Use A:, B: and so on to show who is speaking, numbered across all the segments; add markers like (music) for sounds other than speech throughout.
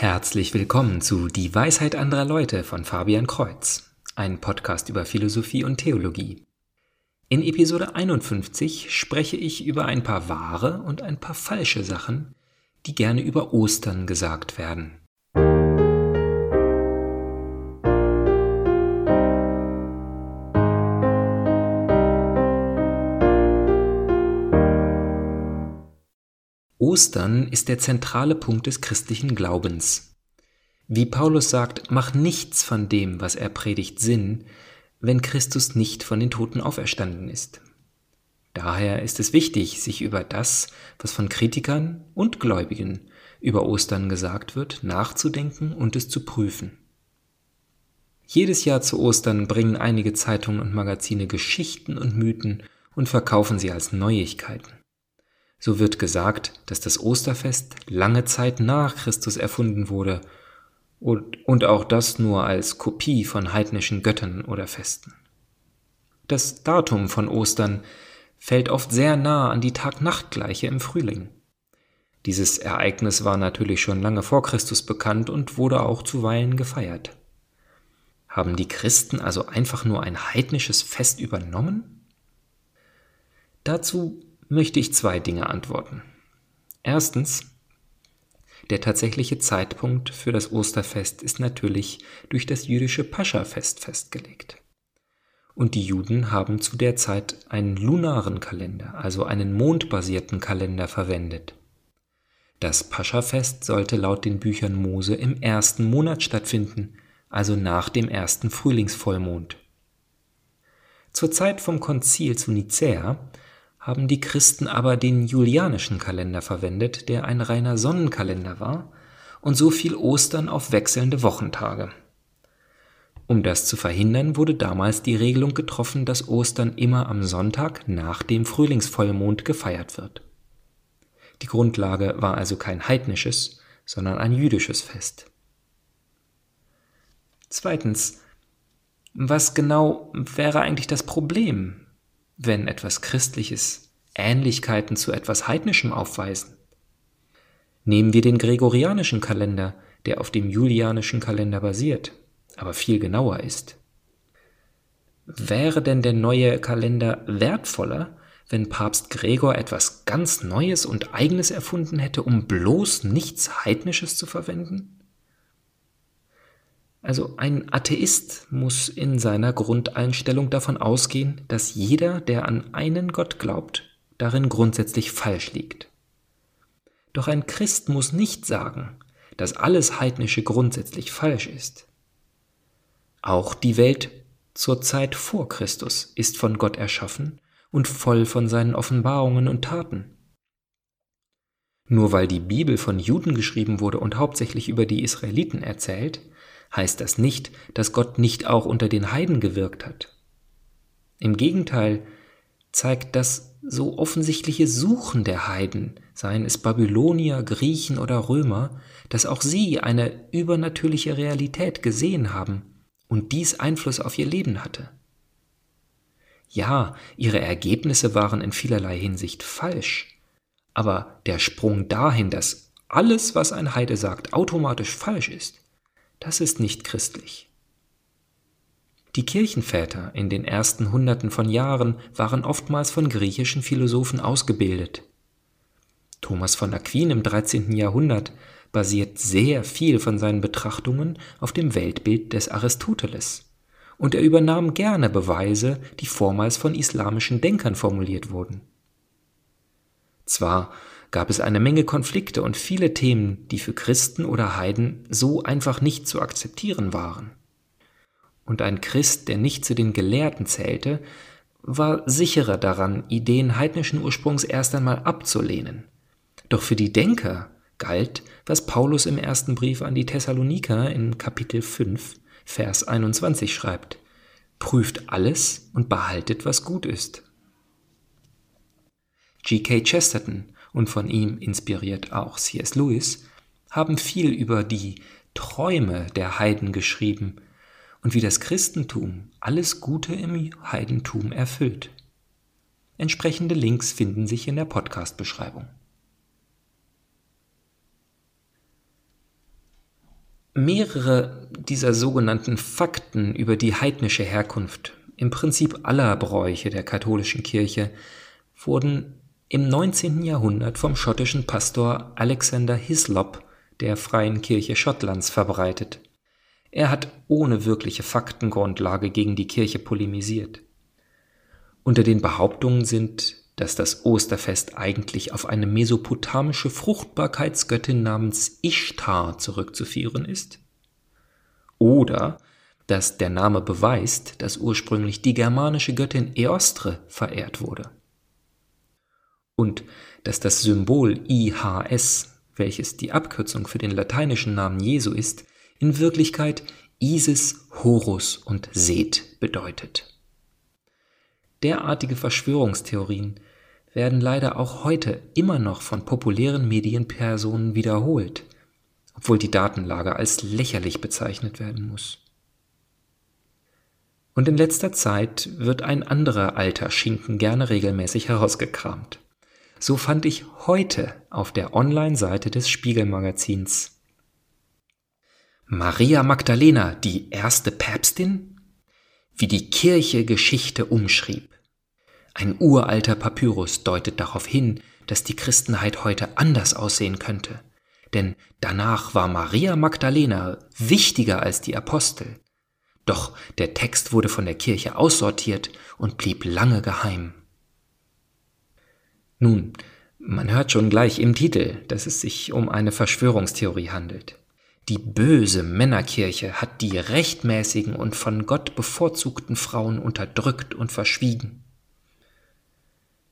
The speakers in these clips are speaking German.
A: Herzlich willkommen zu Die Weisheit anderer Leute von Fabian Kreuz, ein Podcast über Philosophie und Theologie. In Episode 51 spreche ich über ein paar wahre und ein paar falsche Sachen, die gerne über Ostern gesagt werden. Ostern ist der zentrale Punkt des christlichen Glaubens. Wie Paulus sagt, mach nichts von dem, was er predigt, Sinn, wenn Christus nicht von den Toten auferstanden ist. Daher ist es wichtig, sich über das, was von Kritikern und Gläubigen über Ostern gesagt wird, nachzudenken und es zu prüfen. Jedes Jahr zu Ostern bringen einige Zeitungen und Magazine Geschichten und Mythen und verkaufen sie als Neuigkeiten. So wird gesagt, dass das Osterfest lange Zeit nach Christus erfunden wurde und, und auch das nur als Kopie von heidnischen Göttern oder Festen. Das Datum von Ostern fällt oft sehr nah an die Tag-Nacht-Gleiche im Frühling. Dieses Ereignis war natürlich schon lange vor Christus bekannt und wurde auch zuweilen gefeiert. Haben die Christen also einfach nur ein heidnisches Fest übernommen? Dazu möchte ich zwei Dinge antworten. Erstens, der tatsächliche Zeitpunkt für das Osterfest ist natürlich durch das jüdische Pascha-Fest festgelegt. Und die Juden haben zu der Zeit einen lunaren Kalender, also einen mondbasierten Kalender verwendet. Das Pascha-Fest sollte laut den Büchern Mose im ersten Monat stattfinden, also nach dem ersten Frühlingsvollmond. Zur Zeit vom Konzil zu Nicäa haben die Christen aber den julianischen Kalender verwendet, der ein reiner Sonnenkalender war, und so fiel Ostern auf wechselnde Wochentage. Um das zu verhindern, wurde damals die Regelung getroffen, dass Ostern immer am Sonntag nach dem Frühlingsvollmond gefeiert wird. Die Grundlage war also kein heidnisches, sondern ein jüdisches Fest. Zweitens, was genau wäre eigentlich das Problem, wenn etwas Christliches Ähnlichkeiten zu etwas Heidnischem aufweisen. Nehmen wir den gregorianischen Kalender, der auf dem julianischen Kalender basiert, aber viel genauer ist. Wäre denn der neue Kalender wertvoller, wenn Papst Gregor etwas ganz Neues und Eigenes erfunden hätte, um bloß nichts Heidnisches zu verwenden? Also ein Atheist muss in seiner Grundeinstellung davon ausgehen, dass jeder, der an einen Gott glaubt, darin grundsätzlich falsch liegt. Doch ein Christ muss nicht sagen, dass alles Heidnische grundsätzlich falsch ist. Auch die Welt zur Zeit vor Christus ist von Gott erschaffen und voll von seinen Offenbarungen und Taten. Nur weil die Bibel von Juden geschrieben wurde und hauptsächlich über die Israeliten erzählt, heißt das nicht, dass Gott nicht auch unter den Heiden gewirkt hat. Im Gegenteil zeigt das so offensichtliche Suchen der Heiden, seien es Babylonier, Griechen oder Römer, dass auch sie eine übernatürliche Realität gesehen haben und dies Einfluss auf ihr Leben hatte. Ja, ihre Ergebnisse waren in vielerlei Hinsicht falsch, aber der Sprung dahin, dass alles, was ein Heide sagt, automatisch falsch ist, das ist nicht christlich. Die Kirchenväter in den ersten Hunderten von Jahren waren oftmals von griechischen Philosophen ausgebildet. Thomas von Aquin im 13. Jahrhundert basiert sehr viel von seinen Betrachtungen auf dem Weltbild des Aristoteles, und er übernahm gerne Beweise, die vormals von islamischen Denkern formuliert wurden. Zwar gab es eine Menge Konflikte und viele Themen, die für Christen oder Heiden so einfach nicht zu akzeptieren waren. Und ein Christ, der nicht zu den Gelehrten zählte, war sicherer daran, Ideen heidnischen Ursprungs erst einmal abzulehnen. Doch für die Denker galt, was Paulus im ersten Brief an die Thessaloniker in Kapitel 5, Vers 21 schreibt. Prüft alles und behaltet, was gut ist. G.K. Chesterton und von ihm inspiriert auch C.S. Lewis, haben viel über die Träume der Heiden geschrieben und wie das Christentum alles Gute im Heidentum erfüllt. Entsprechende Links finden sich in der Podcast-Beschreibung. Mehrere dieser sogenannten Fakten über die heidnische Herkunft, im Prinzip aller Bräuche der katholischen Kirche, wurden im 19. Jahrhundert vom schottischen Pastor Alexander Hislop der Freien Kirche Schottlands verbreitet. Er hat ohne wirkliche Faktengrundlage gegen die Kirche polemisiert. Unter den Behauptungen sind, dass das Osterfest eigentlich auf eine mesopotamische Fruchtbarkeitsgöttin namens Ishtar zurückzuführen ist, oder dass der Name beweist, dass ursprünglich die germanische Göttin Eostre verehrt wurde, und dass das Symbol IHS, welches die Abkürzung für den lateinischen Namen Jesu ist, in Wirklichkeit Isis, Horus und Seth bedeutet. Derartige Verschwörungstheorien werden leider auch heute immer noch von populären Medienpersonen wiederholt, obwohl die Datenlage als lächerlich bezeichnet werden muss. Und in letzter Zeit wird ein anderer alter Schinken gerne regelmäßig herausgekramt. So fand ich heute auf der Online-Seite des Spiegelmagazins Maria Magdalena, die erste Päpstin? Wie die Kirche Geschichte umschrieb. Ein uralter Papyrus deutet darauf hin, dass die Christenheit heute anders aussehen könnte. Denn danach war Maria Magdalena wichtiger als die Apostel. Doch der Text wurde von der Kirche aussortiert und blieb lange geheim. Nun, man hört schon gleich im Titel, dass es sich um eine Verschwörungstheorie handelt. Die böse Männerkirche hat die rechtmäßigen und von Gott bevorzugten Frauen unterdrückt und verschwiegen.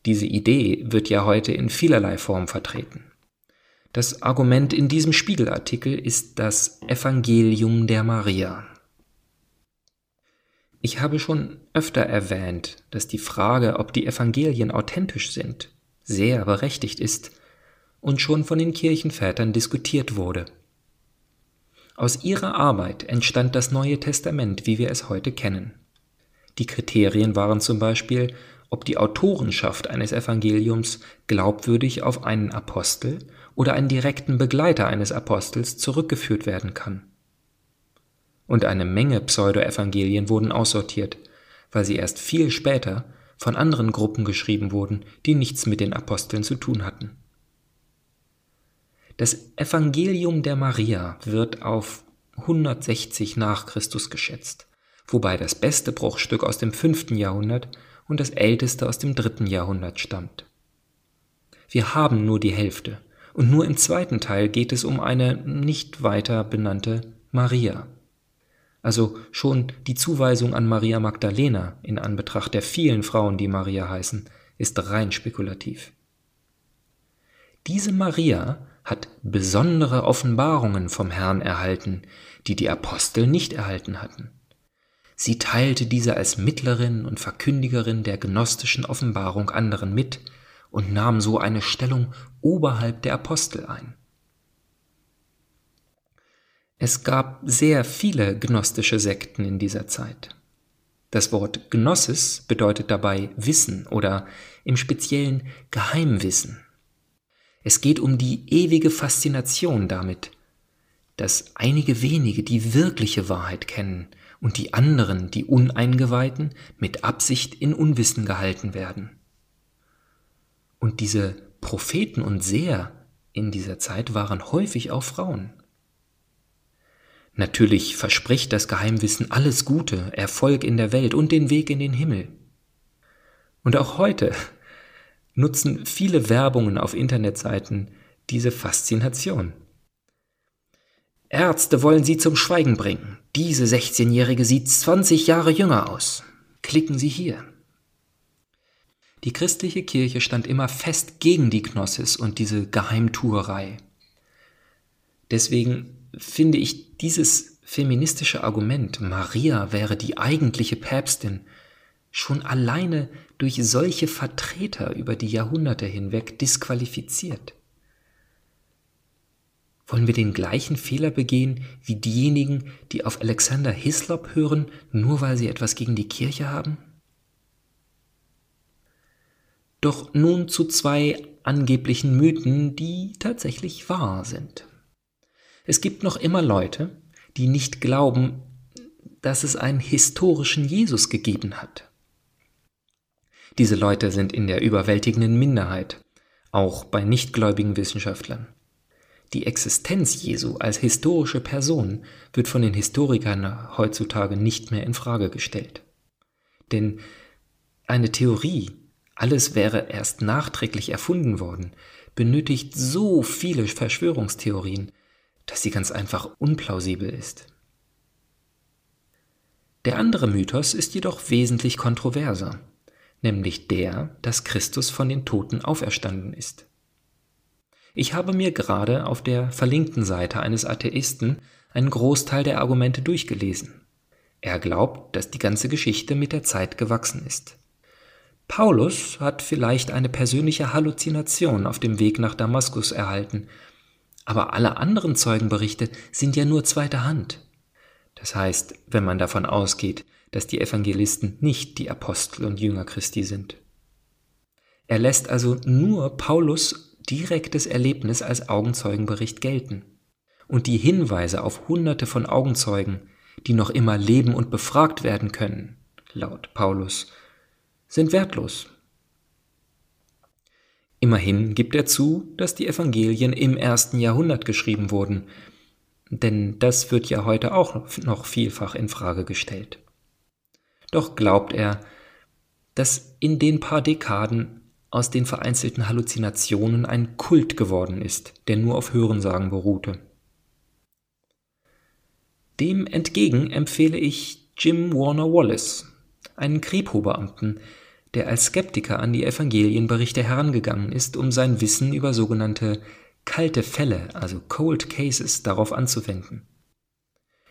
A: Diese Idee wird ja heute in vielerlei Form vertreten. Das Argument in diesem Spiegelartikel ist das Evangelium der Maria. Ich habe schon öfter erwähnt, dass die Frage, ob die Evangelien authentisch sind, sehr berechtigt ist und schon von den Kirchenvätern diskutiert wurde. Aus ihrer Arbeit entstand das Neue Testament, wie wir es heute kennen. Die Kriterien waren zum Beispiel, ob die Autorenschaft eines Evangeliums glaubwürdig auf einen Apostel oder einen direkten Begleiter eines Apostels zurückgeführt werden kann. Und eine Menge Pseudoevangelien wurden aussortiert, weil sie erst viel später von anderen Gruppen geschrieben wurden, die nichts mit den Aposteln zu tun hatten. Das Evangelium der Maria wird auf 160 nach Christus geschätzt, wobei das beste Bruchstück aus dem 5. Jahrhundert und das älteste aus dem 3. Jahrhundert stammt. Wir haben nur die Hälfte, und nur im zweiten Teil geht es um eine nicht weiter benannte Maria also schon die Zuweisung an Maria Magdalena in Anbetracht der vielen Frauen, die Maria heißen, ist rein spekulativ. Diese Maria hat besondere Offenbarungen vom Herrn erhalten, die die Apostel nicht erhalten hatten. Sie teilte diese als Mittlerin und Verkündigerin der gnostischen Offenbarung anderen mit und nahm so eine Stellung oberhalb der Apostel ein. Es gab sehr viele gnostische Sekten in dieser Zeit. Das Wort Gnosis bedeutet dabei Wissen oder im speziellen Geheimwissen. Es geht um die ewige Faszination damit, dass einige wenige die wirkliche Wahrheit kennen und die anderen, die Uneingeweihten, mit Absicht in Unwissen gehalten werden. Und diese Propheten und Seher in dieser Zeit waren häufig auch Frauen. Natürlich verspricht das Geheimwissen alles Gute, Erfolg in der Welt und den Weg in den Himmel. Und auch heute (laughs) nutzen viele Werbungen auf Internetseiten diese Faszination. Ärzte wollen Sie zum Schweigen bringen. Diese 16-Jährige sieht 20 Jahre jünger aus. Klicken Sie hier. Die christliche Kirche stand immer fest gegen die Gnosis und diese Geheimtuerei. Deswegen finde ich dieses feministische Argument, Maria wäre die eigentliche Päpstin, schon alleine durch solche Vertreter über die Jahrhunderte hinweg disqualifiziert. Wollen wir den gleichen Fehler begehen wie diejenigen, die auf Alexander Hislop hören, nur weil sie etwas gegen die Kirche haben? Doch nun zu zwei angeblichen Mythen, die tatsächlich wahr sind. Es gibt noch immer Leute, die nicht glauben, dass es einen historischen Jesus gegeben hat. Diese Leute sind in der überwältigenden Minderheit, auch bei nichtgläubigen Wissenschaftlern. Die Existenz Jesu als historische Person wird von den Historikern heutzutage nicht mehr in Frage gestellt. Denn eine Theorie, alles wäre erst nachträglich erfunden worden, benötigt so viele Verschwörungstheorien, dass sie ganz einfach unplausibel ist. Der andere Mythos ist jedoch wesentlich kontroverser, nämlich der, dass Christus von den Toten auferstanden ist. Ich habe mir gerade auf der verlinkten Seite eines Atheisten einen Großteil der Argumente durchgelesen. Er glaubt, dass die ganze Geschichte mit der Zeit gewachsen ist. Paulus hat vielleicht eine persönliche Halluzination auf dem Weg nach Damaskus erhalten, aber alle anderen Zeugenberichte sind ja nur zweiter Hand. Das heißt, wenn man davon ausgeht, dass die Evangelisten nicht die Apostel und Jünger Christi sind. Er lässt also nur Paulus direktes Erlebnis als Augenzeugenbericht gelten. Und die Hinweise auf Hunderte von Augenzeugen, die noch immer leben und befragt werden können, laut Paulus, sind wertlos. Immerhin gibt er zu, dass die Evangelien im ersten Jahrhundert geschrieben wurden, denn das wird ja heute auch noch vielfach in Frage gestellt. Doch glaubt er, dass in den paar Dekaden aus den vereinzelten Halluzinationen ein Kult geworden ist, der nur auf Hörensagen beruhte. Dem entgegen empfehle ich Jim Warner Wallace, einen Kripo-Beamten, der als Skeptiker an die Evangelienberichte herangegangen ist, um sein Wissen über sogenannte kalte Fälle, also Cold Cases, darauf anzuwenden.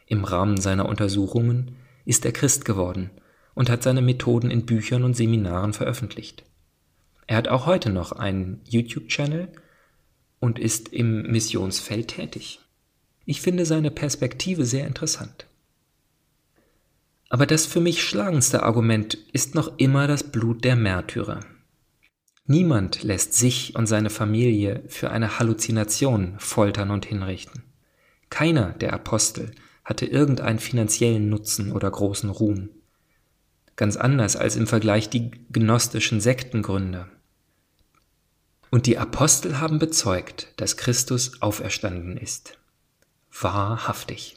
A: Im Rahmen seiner Untersuchungen ist er Christ geworden und hat seine Methoden in Büchern und Seminaren veröffentlicht. Er hat auch heute noch einen YouTube-Channel und ist im Missionsfeld tätig. Ich finde seine Perspektive sehr interessant. Aber das für mich schlagendste Argument ist noch immer das Blut der Märtyrer. Niemand lässt sich und seine Familie für eine Halluzination foltern und hinrichten. Keiner der Apostel hatte irgendeinen finanziellen Nutzen oder großen Ruhm. Ganz anders als im Vergleich die gnostischen Sektengründer. Und die Apostel haben bezeugt, dass Christus auferstanden ist. Wahrhaftig.